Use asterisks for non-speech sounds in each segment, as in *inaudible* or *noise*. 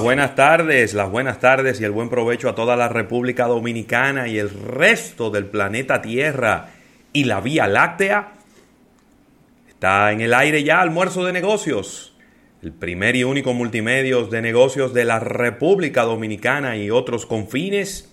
Buenas tardes, las buenas tardes y el buen provecho a toda la República Dominicana y el resto del planeta Tierra y la Vía Láctea. Está en el aire ya almuerzo de negocios, el primer y único multimedios de negocios de la República Dominicana y otros confines.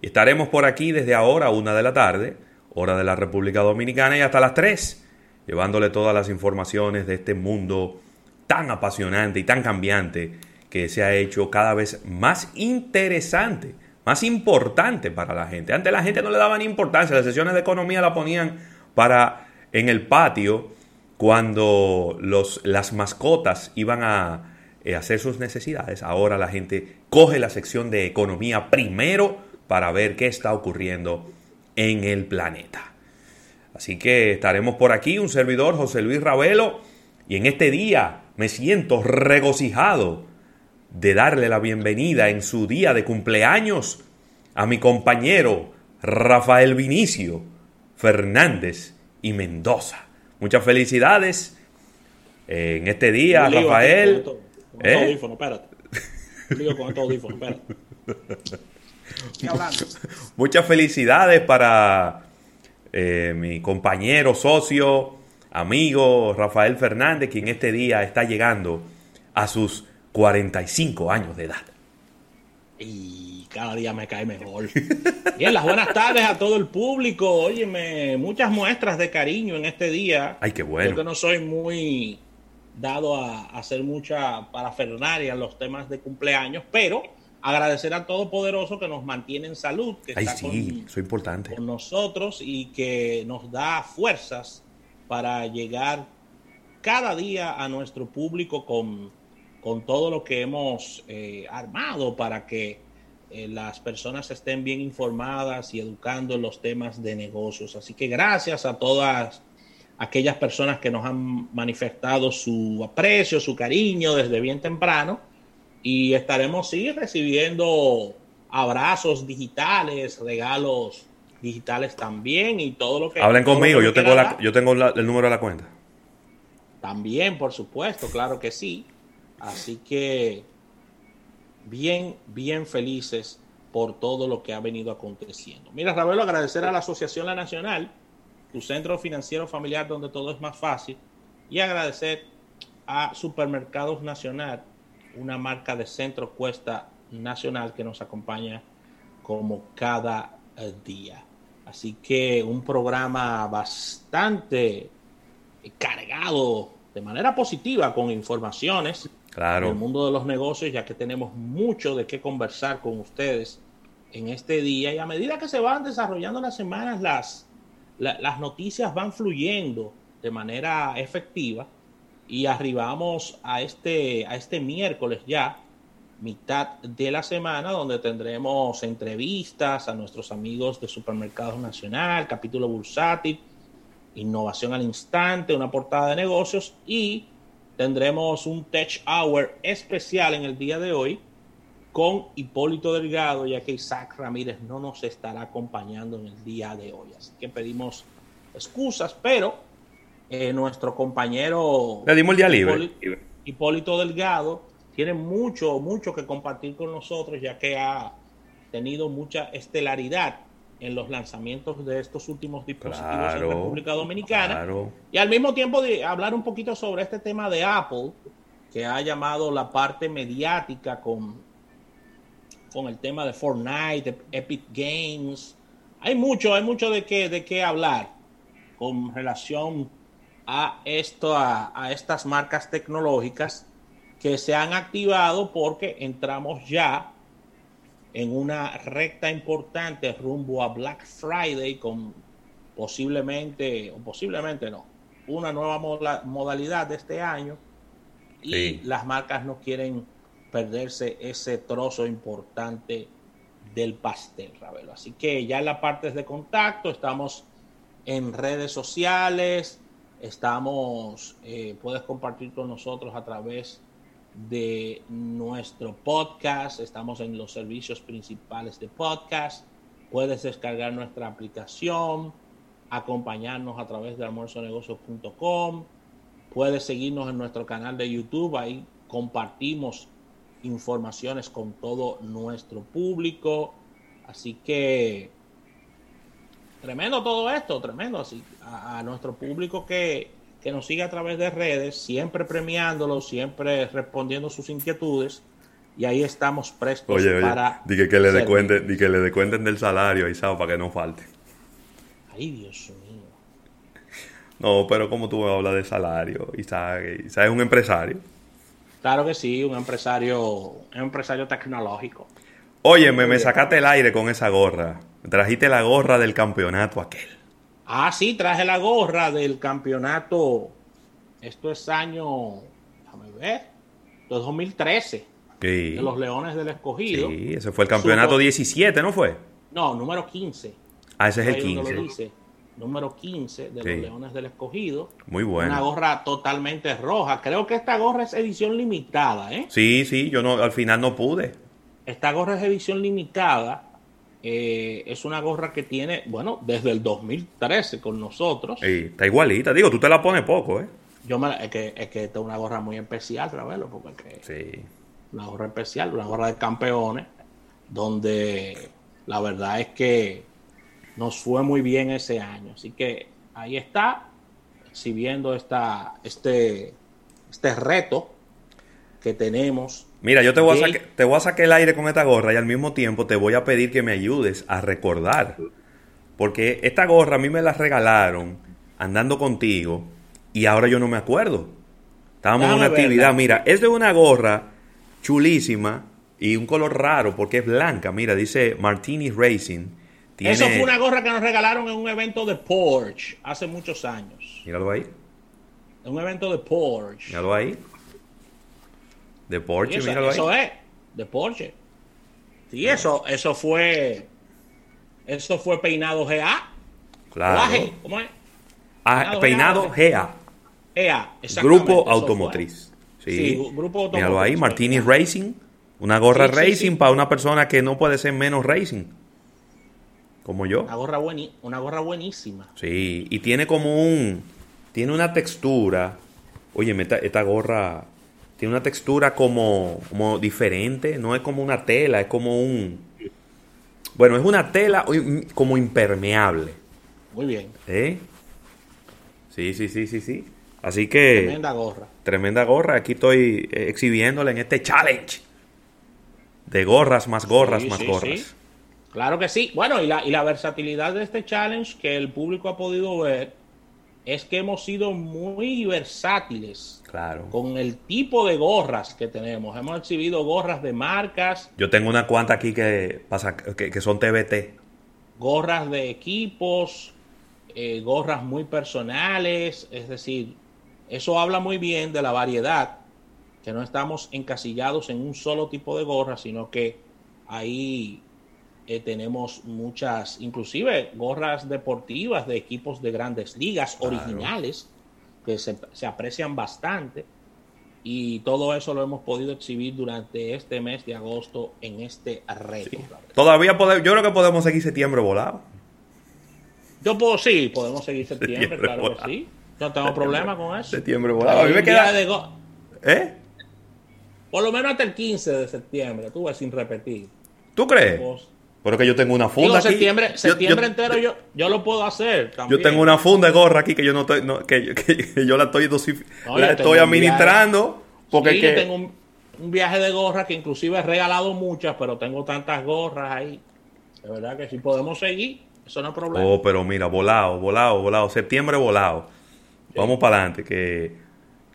Estaremos por aquí desde ahora, una de la tarde, hora de la República Dominicana, y hasta las tres, llevándole todas las informaciones de este mundo tan apasionante y tan cambiante que se ha hecho cada vez más interesante, más importante para la gente. Antes la gente no le daban importancia, las sesiones de economía la ponían para en el patio cuando los, las mascotas iban a eh, hacer sus necesidades. Ahora la gente coge la sección de economía primero para ver qué está ocurriendo en el planeta. Así que estaremos por aquí, un servidor José Luis Ravelo, y en este día me siento regocijado de darle la bienvenida en su día de cumpleaños a mi compañero Rafael Vinicio Fernández y Mendoza. Muchas felicidades en este día, Rafael. Muchas felicidades para eh, mi compañero, socio, amigo Rafael Fernández, quien este día está llegando a sus 45 años de edad. Y cada día me cae mejor. *laughs* Bien, las buenas tardes a todo el público. Óyeme, muchas muestras de cariño en este día. Ay, qué bueno. Yo que no soy muy dado a hacer mucha parafernalia en los temas de cumpleaños, pero agradecer a Todopoderoso que nos mantiene en salud, que Ay, sí, eso es importante. con nosotros y que nos da fuerzas para llegar cada día a nuestro público con con todo lo que hemos eh, armado para que eh, las personas estén bien informadas y educando en los temas de negocios. Así que gracias a todas aquellas personas que nos han manifestado su aprecio, su cariño desde bien temprano y estaremos sí recibiendo abrazos digitales, regalos digitales también y todo lo que hablen conmigo. Yo tengo la, yo tengo el número de la cuenta. También, por supuesto, claro que sí. Así que bien, bien felices por todo lo que ha venido aconteciendo. Mira, Ravelo, agradecer a la Asociación La Nacional, tu centro financiero familiar donde todo es más fácil, y agradecer a Supermercados Nacional, una marca de centro cuesta nacional que nos acompaña como cada eh, día. Así que un programa bastante cargado de manera positiva con informaciones Claro. el mundo de los negocios, ya que tenemos mucho de qué conversar con ustedes en este día. Y a medida que se van desarrollando las semanas, las, las noticias van fluyendo de manera efectiva. Y arribamos a este, a este miércoles ya, mitad de la semana, donde tendremos entrevistas a nuestros amigos de Supermercados Nacional, capítulo bursátil, innovación al instante, una portada de negocios y tendremos un Tech Hour especial en el día de hoy con Hipólito Delgado, ya que Isaac Ramírez no nos estará acompañando en el día de hoy. Así que pedimos excusas, pero eh, nuestro compañero Le dimos el día libre. Hipólito, Hipólito Delgado tiene mucho, mucho que compartir con nosotros, ya que ha tenido mucha estelaridad en los lanzamientos de estos últimos dispositivos Claro, en República Dominicana. claro. Y al mismo tiempo de hablar un poquito sobre este tema de Apple, que ha llamado la parte mediática con, con el tema de Fortnite, Epic Games. Hay mucho, hay mucho de qué, de qué hablar con relación a esto, a, a estas marcas tecnológicas que se han activado porque entramos ya en una recta importante rumbo a Black Friday con posiblemente, o posiblemente no, una nueva modalidad de este año y las marcas no quieren perderse ese trozo importante del pastel, Ravelo. Así que ya en la parte de contacto estamos en redes sociales, estamos, eh, puedes compartir con nosotros a través de nuestro podcast, estamos en los servicios principales de podcast, puedes descargar nuestra aplicación, acompañarnos a través de almuerzonegocios.com, puedes seguirnos en nuestro canal de YouTube, ahí compartimos informaciones con todo nuestro público, así que tremendo todo esto, tremendo, así a nuestro público que que nos sigue a través de redes, siempre premiándolo, siempre respondiendo sus inquietudes. Y ahí estamos prestos oye, oye, para. Dije que, le descuenten, que le del salario ahí, ¿sabes? Para que no falte. Ay, Dios mío. No, pero como tú hablas de salario, Isaac, Isaac es un empresario. Claro que sí, un empresario, un empresario tecnológico. Oye, me, me sacaste el aire con esa gorra. trajiste la gorra del campeonato aquel. Ah, sí, traje la gorra del campeonato. Esto es año, déjame ver, 2013. De los Leones del Escogido. Sí, ese fue el campeonato 17, ¿no fue? No, número 15. Ah, ese es el 15. número 15 de los Leones del Escogido. Muy bueno. Una gorra totalmente roja. Creo que esta gorra es edición limitada, ¿eh? Sí, sí, yo no, al final no pude. Esta gorra es edición limitada eh, es una gorra que tiene, bueno, desde el 2013 con nosotros. está igualita. Digo, tú te la pones poco, ¿eh? Yo me, es que, es que esta es una gorra muy especial, Ravelo, porque sí. una gorra especial, una gorra de campeones, donde la verdad es que nos fue muy bien ese año. Así que ahí está, exhibiendo esta, este, este reto que tenemos Mira, yo te voy, a te voy a sacar el aire con esta gorra y al mismo tiempo te voy a pedir que me ayudes a recordar. Porque esta gorra a mí me la regalaron andando contigo y ahora yo no me acuerdo. Estábamos en una actividad. Mira, es de una gorra chulísima y un color raro porque es blanca. Mira, dice Martini Racing. Eso fue una gorra que nos regalaron en un evento de Porsche hace muchos años. Míralo ahí. En un evento de Porsche. Míralo ahí. De Porsche, eso, eso es, de Porsche. Sí, eso, eso fue. Eso fue peinado GA. Claro. ¿Cómo es? Ah, peinado, GA. GA, Grupo Automotriz. Sí. grupo automotriz. Míralo ahí, Martini Racing. Una gorra racing para una persona que no puede ser menos racing. Como yo. Una gorra, una gorra buenísima. Sí, y tiene como un. Tiene una textura. Oye, esta, esta gorra tiene una textura como, como diferente, no es como una tela, es como un... Bueno, es una tela como impermeable. Muy bien. ¿Eh? Sí, sí, sí, sí, sí. Así que... Tremenda gorra. Tremenda gorra. Aquí estoy eh, exhibiéndola en este challenge. De gorras más gorras más gorras. Claro que sí. Bueno, y la, y la versatilidad de este challenge que el público ha podido ver es que hemos sido muy versátiles claro. con el tipo de gorras que tenemos. Hemos exhibido gorras de marcas. Yo tengo una cuanta aquí que, pasa, que, son TBT. Gorras de equipos, eh, gorras muy personales, es decir, eso habla muy bien de la variedad, que no estamos encasillados en un solo tipo de gorra, sino que ahí eh, tenemos muchas, inclusive gorras deportivas de equipos de grandes ligas originales que se, aprecian bastante. Y todo eso lo hemos podido exhibir durante este mes de agosto en este reto. Todavía podemos, yo creo que podemos seguir septiembre volado. Yo puedo, sí, podemos seguir septiembre, claro que sí. No tengo problema con eso. Septiembre volado. A mí me queda... ¿Eh? Por lo menos hasta el 15 de septiembre, tú sin repetir. ¿Tú crees? Pero que yo tengo una funda aquí. Septiembre, septiembre entero yo, yo lo puedo hacer. Yo tengo una funda de gorra aquí que yo no estoy, *laughs* que, yo la estoy, la estoy administrando. Porque Sí, es yo que- tengo un, un viaje de gorras que inclusive he regalado muchas, pero tengo tantas gorras ahí. De verdad que si podemos seguir, eso no es problema. Oh, pero mira, volado, volado, volado. Septiembre volado. Vamos para adelante. Que,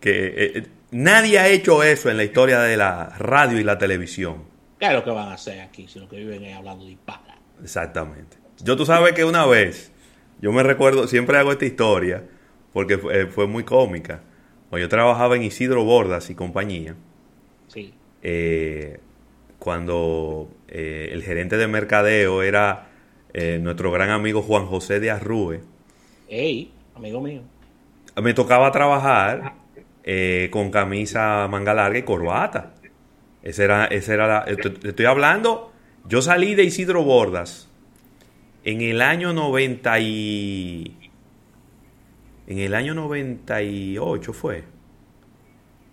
que eh, eh, nadie ha hecho eso en la historia de la radio y la televisión. ¿Qué es lo que van a hacer aquí si lo que viven es hablando dispara? Exactamente. Yo tú sabes que una vez, yo me recuerdo, siempre hago esta historia, porque fue, fue muy cómica. Cuando yo trabajaba en Isidro Bordas y compañía, Sí. eh, cuando eh, el gerente de mercadeo era eh, nuestro gran amigo Juan José de Arrue, Ey, amigo mío. me tocaba trabajar eh, con camisa manga larga y corbata. Ese era, ese era la- te- te estoy hablando, yo salí de Isidro Bordas en el año 90 y... En el año 98 fue.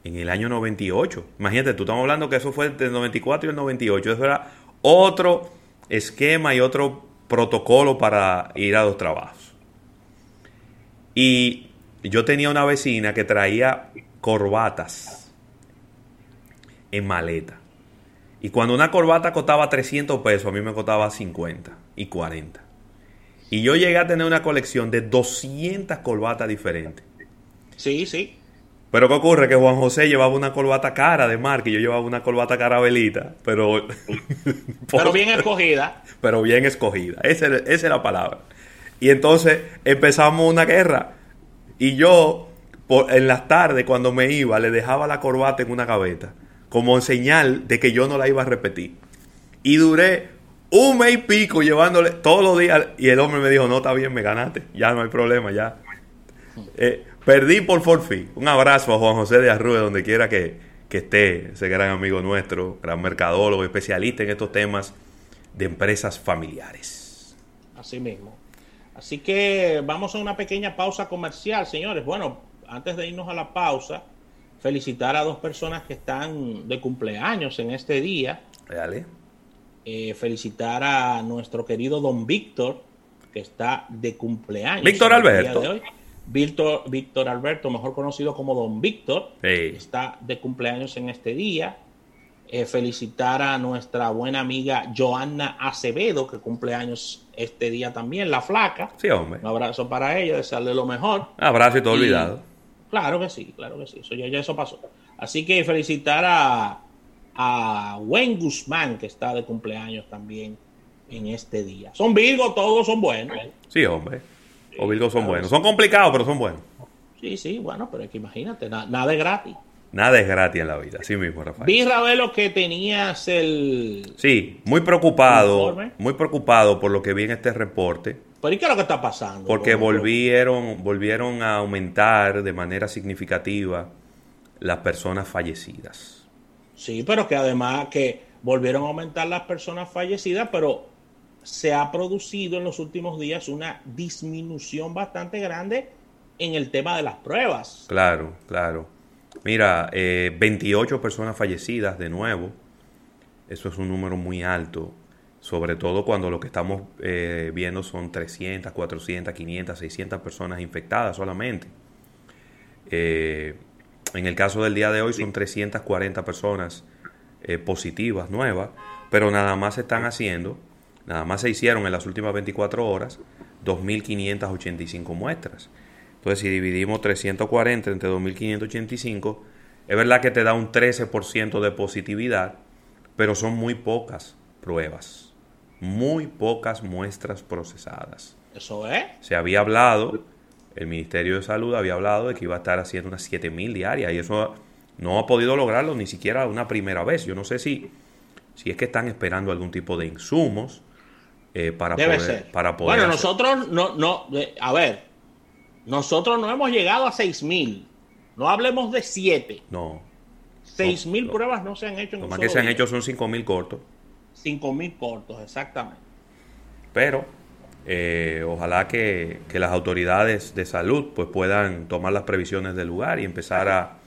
En el año 98. Imagínate, tú estamos hablando que eso fue entre el 94 y el 98. Eso era otro esquema y otro protocolo para ir a los trabajos. Y yo tenía una vecina que traía corbatas en maleta. Y cuando una corbata costaba 300 pesos, a mí me costaba 50 y 40. Y yo llegué a tener una colección de 200 corbatas diferentes. Sí, sí. Pero ¿qué ocurre? Que Juan José llevaba una corbata cara de marca y yo llevaba una corbata carabelita, pero, Pero *laughs* bien escogida. pero bien escogida. Esa, es- esa es la palabra. Y entonces empezamos una guerra. Y yo, por- en las tardes, cuando me iba, le dejaba la corbata en una gaveta, como señal de que yo no la iba a repetir. Y duré un mes y pico llevándole todos los días. Y el hombre me dijo, no, está bien, me ganaste. Ya no hay problema, ya. Eh, perdí por forfeit. Un abrazo a Juan José de Arrue, donde quiera que, que esté, ese gran amigo nuestro, gran mercadólogo, especialista en estos temas de empresas familiares. Así mismo. Así que vamos a una pequeña pausa comercial, señores. Bueno, antes de irnos a la pausa, felicitar a dos personas que están de cumpleaños en este día. Dale. Eh, felicitar a nuestro querido don Víctor, que está de cumpleaños. Víctor Alberto. de hoy. Víctor, Víctor Alberto, mejor conocido como don Víctor, Sí. está de cumpleaños en este día. Eh, felicitar a nuestra buena amiga Joanna Acevedo, que cumple años este día también, la flaca. Sí, hombre. Un abrazo para ella, desearle lo mejor. Abrazo y todo Y- olvidado. Claro que sí, claro que sí. Eso ya, ya eso pasó. Así que felicitar a, a Wayne Guzmán, que está de cumpleaños también en este día. Son Virgo, todos son buenos. Sí, hombre. Los Virgos son claro. buenos. Son complicados, pero son buenos. Sí, sí, bueno, pero es que imagínate, na- nada es gratis. Nada es gratis en la vida. Así mismo, Rafael. Vi, Ravelo, que tenías el... Sí, muy preocupado. Muy preocupado por lo que vi en este reporte. ¿Pero y qué es lo que está pasando? Porque volvieron, volvieron a aumentar de manera significativa las personas fallecidas. Sí, pero que además que volvieron a aumentar las personas fallecidas, pero se ha producido en los últimos días una disminución bastante grande en el tema de las pruebas. Claro, claro. Mira, eh, 28 personas fallecidas de nuevo. Eso es un número muy alto. Sobre todo cuando lo que estamos eh, viendo son 300, 400, 500, 600 personas infectadas solamente. Eh, en el caso del día de hoy son 340 personas eh, positivas, nuevas, pero nada más se están haciendo, nada más se hicieron en las últimas 24 horas 2.585 muestras. Entonces, si dividimos 340 entre 2.585, es verdad que te da un 13% de positividad, pero son muy pocas pruebas, muy pocas muestras procesadas. Eso es. Se había hablado, el Ministerio de Salud había hablado de que iba a estar haciendo unas 7.000 diarias y eso no ha podido lograrlo ni siquiera una primera vez. Yo no sé si, si es que están esperando algún tipo de insumos eh, para, Debe poder, ser. para poder. bueno, hacer- nosotros no, no, eh, a ver, nosotros no hemos llegado a 6.000. No hablemos de 7. No, 6.000 no. pruebas no se han hecho en lo más que se han hecho son 5.000 cortos, 5.000 cortos, exactamente. pero eh, ojalá que, que las autoridades de salud pues puedan tomar las previsiones del lugar y empezar a,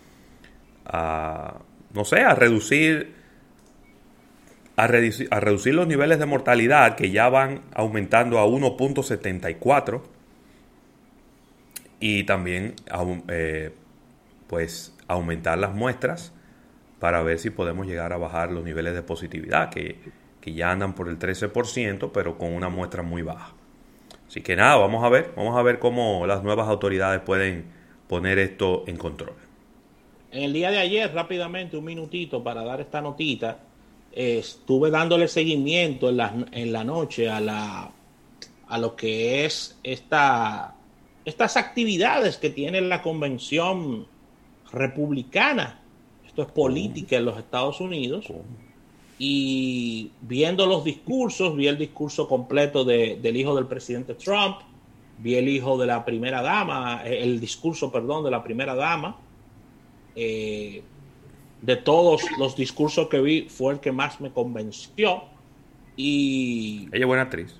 a no sé, a reducir a reducir, a reducir los niveles de mortalidad que ya van aumentando a 1.74 y también eh, pues aumentar las muestras para ver si podemos llegar a bajar los niveles de positividad, que, que ya andan por el 13%, pero con una muestra muy baja. Así que nada, vamos a ver, vamos a ver cómo las nuevas autoridades pueden poner esto en control. En el día de ayer, rápidamente, un minutito para dar esta notita, estuve dándole seguimiento en la, en la noche a, la, a lo que es esta, estas actividades que tiene la convención republicana. Esto es política en los Estados Unidos. Y viendo los discursos, vi el discurso completo de, del hijo del presidente Trump, vi el hijo de la primera dama, el discurso, perdón, de la primera dama. Eh, de todos los discursos que vi, fue el que más me convenció. Y. Ella es buena actriz.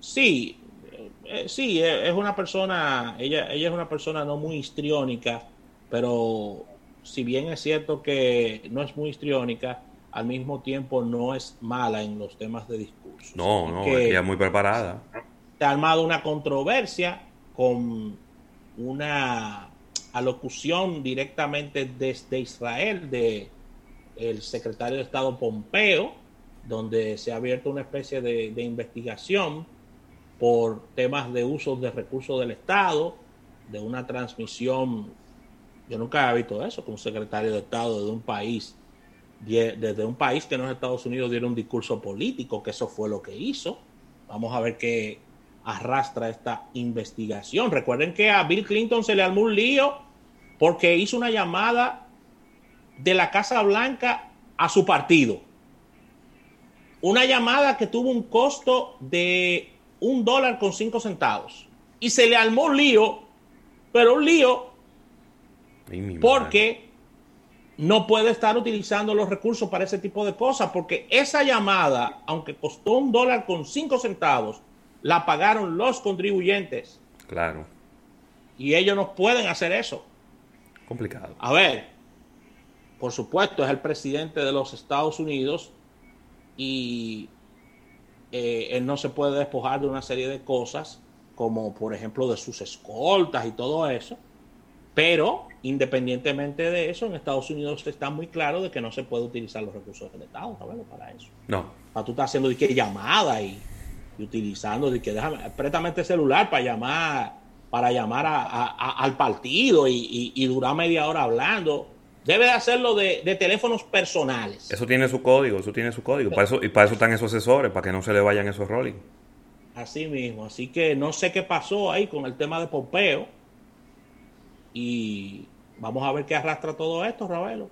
Sí, eh, sí, es una persona, ella, ella es una persona no muy histriónica, pero si bien es cierto que no es muy histriónica, al mismo tiempo no es mala en los temas de discurso. No, no, ella es muy preparada. Se ha armado una controversia con una alocución directamente desde Israel de el secretario de Estado Pompeo, donde se ha abierto una especie de, de investigación por temas de uso de recursos del Estado, de una transmisión. Yo nunca había visto eso, que un secretario de Estado de un país, desde un país que no es Estados Unidos, diera un discurso político, que eso fue lo que hizo. Vamos a ver qué arrastra esta investigación. Recuerden que a Bill Clinton se le armó un lío porque hizo una llamada de la Casa Blanca a su partido. Una llamada que tuvo un costo de un dólar con cinco centavos. Y se le armó un lío, pero un lío porque no puede estar utilizando los recursos para ese tipo de cosas, porque esa llamada, aunque costó un dólar con cinco centavos, la pagaron los contribuyentes. Claro. Y ellos no pueden hacer eso. Complicado. A ver, por supuesto, es el presidente de los Estados Unidos y eh, él no se puede despojar de una serie de cosas, como por ejemplo de sus escoltas y todo eso, pero independientemente de eso, en Estados Unidos está muy claro de que no se puede utilizar los recursos del Estado para eso. No. Para tú estás haciendo de que llamada y, y, utilizando de que déjame, préstame este celular para llamar, para llamar a, a, al partido y, y, y durar media hora hablando debe de hacerlo de, de, teléfonos personales. Eso tiene su código, eso tiene su código. Para eso, y para eso están esos asesores, para que no se le vayan esos rolling. Así mismo. Así que no sé qué pasó ahí con el tema de Pompeo. Y vamos a ver qué arrastra todo esto, Ravelo.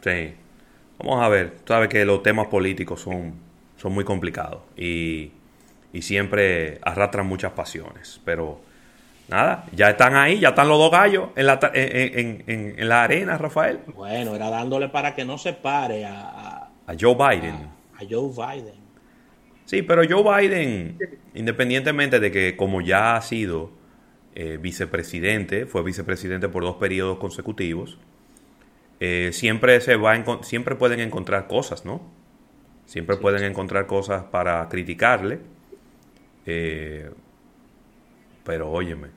Sí. Vamos a ver. Tú sabes que los temas políticos son, son muy complicados y, y siempre arrastran muchas pasiones. Pero Nada, ya están ahí, ya están los dos gallos en la, en, en, en la arena, Rafael. Bueno, era dándole para que no se pare a, a, a Joe Biden. A, a, Joe Biden. Sí, pero Joe Biden, independientemente de que como ya ha sido eh, vicepresidente, fue vicepresidente por dos periodos consecutivos, eh, siempre, se va siempre pueden encontrar cosas, ¿no? Siempre sí, pueden sí. encontrar cosas para criticarle. Eh, pero óyeme,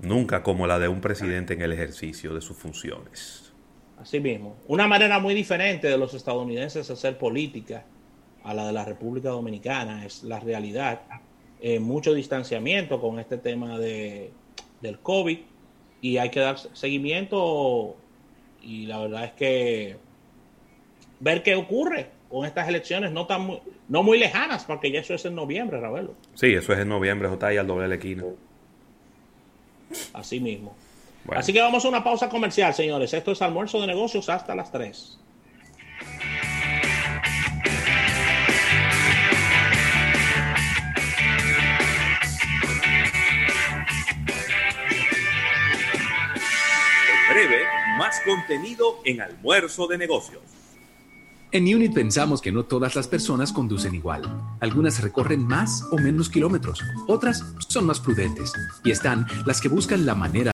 nunca como la de un presidente en el ejercicio de sus funciones. Así mismo, una manera muy diferente de los estadounidenses hacer política a la de la República Dominicana, es la realidad. Eh, mucho distanciamiento con este tema de, del COVID y hay que dar seguimiento y la verdad es que ver qué ocurre con estas elecciones no tan muy, no muy lejanas, porque ya eso es en noviembre, Ravelo. Sí, eso es en noviembre, está ahí al doble de la esquina. Así mismo. Bueno. Así que vamos a una pausa comercial, señores. Esto es almuerzo de negocios hasta las 3. Contenido en almuerzo de negocios. En Unit pensamos que no todas las personas conducen igual. Algunas recorren más o menos kilómetros, otras son más prudentes y están las que buscan la manera